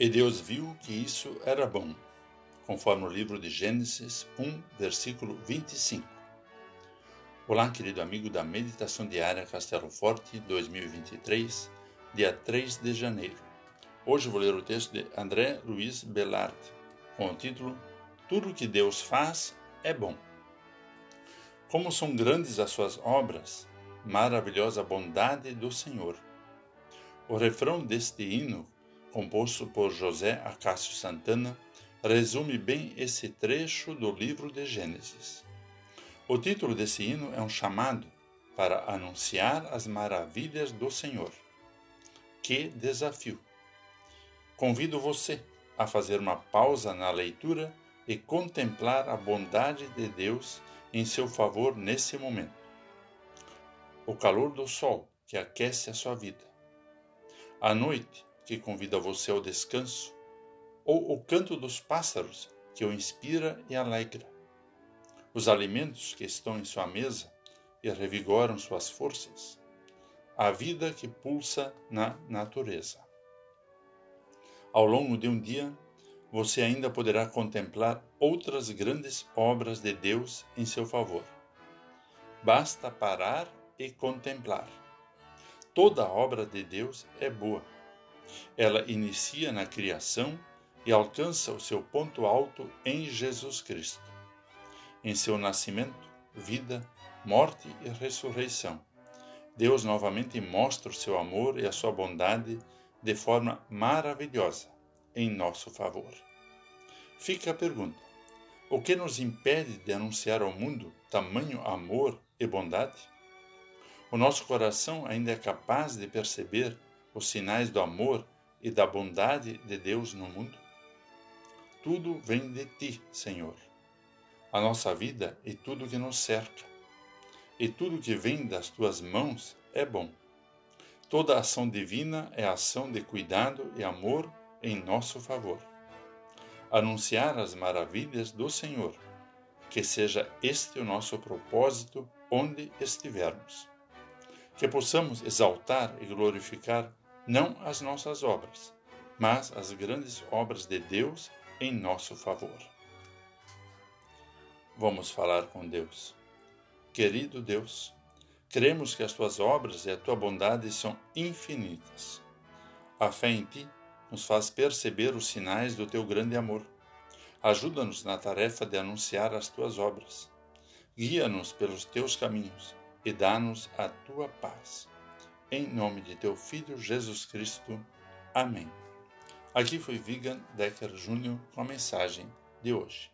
E Deus viu que isso era bom, conforme o livro de Gênesis 1, versículo 25. Olá, querido amigo da Meditação Diária Castelo Forte 2023, dia 3 de janeiro. Hoje vou ler o texto de André Luiz Bellart, com o título Tudo que Deus faz é bom. Como são grandes as suas obras, maravilhosa bondade do Senhor. O refrão deste hino composto por José Acácio Santana, resume bem esse trecho do livro de Gênesis. O título desse hino é um chamado para anunciar as maravilhas do Senhor. Que desafio! Convido você a fazer uma pausa na leitura e contemplar a bondade de Deus em seu favor nesse momento. O calor do sol que aquece a sua vida. A noite que convida você ao descanso, ou o canto dos pássaros que o inspira e alegra. Os alimentos que estão em sua mesa e revigoram suas forças. A vida que pulsa na natureza. Ao longo de um dia, você ainda poderá contemplar outras grandes obras de Deus em seu favor. Basta parar e contemplar. Toda obra de Deus é boa ela inicia na criação e alcança o seu ponto alto em Jesus Cristo. Em seu nascimento, vida, morte e ressurreição, Deus novamente mostra o seu amor e a sua bondade de forma maravilhosa em nosso favor. Fica a pergunta: o que nos impede de anunciar ao mundo tamanho amor e bondade? O nosso coração ainda é capaz de perceber os sinais do amor e da bondade de Deus no mundo? Tudo vem de ti, Senhor. A nossa vida e tudo que nos cerca. E tudo que vem das tuas mãos é bom. Toda ação divina é ação de cuidado e amor em nosso favor. Anunciar as maravilhas do Senhor, que seja este o nosso propósito onde estivermos. Que possamos exaltar e glorificar não as nossas obras, mas as grandes obras de Deus em nosso favor. Vamos falar com Deus. Querido Deus, cremos que as tuas obras e a tua bondade são infinitas. A fé em ti nos faz perceber os sinais do teu grande amor. Ajuda-nos na tarefa de anunciar as tuas obras. Guia-nos pelos teus caminhos e dá-nos a tua paz. Em nome de teu Filho Jesus Cristo. Amém. Aqui foi Vigan Decker Júnior com a mensagem de hoje.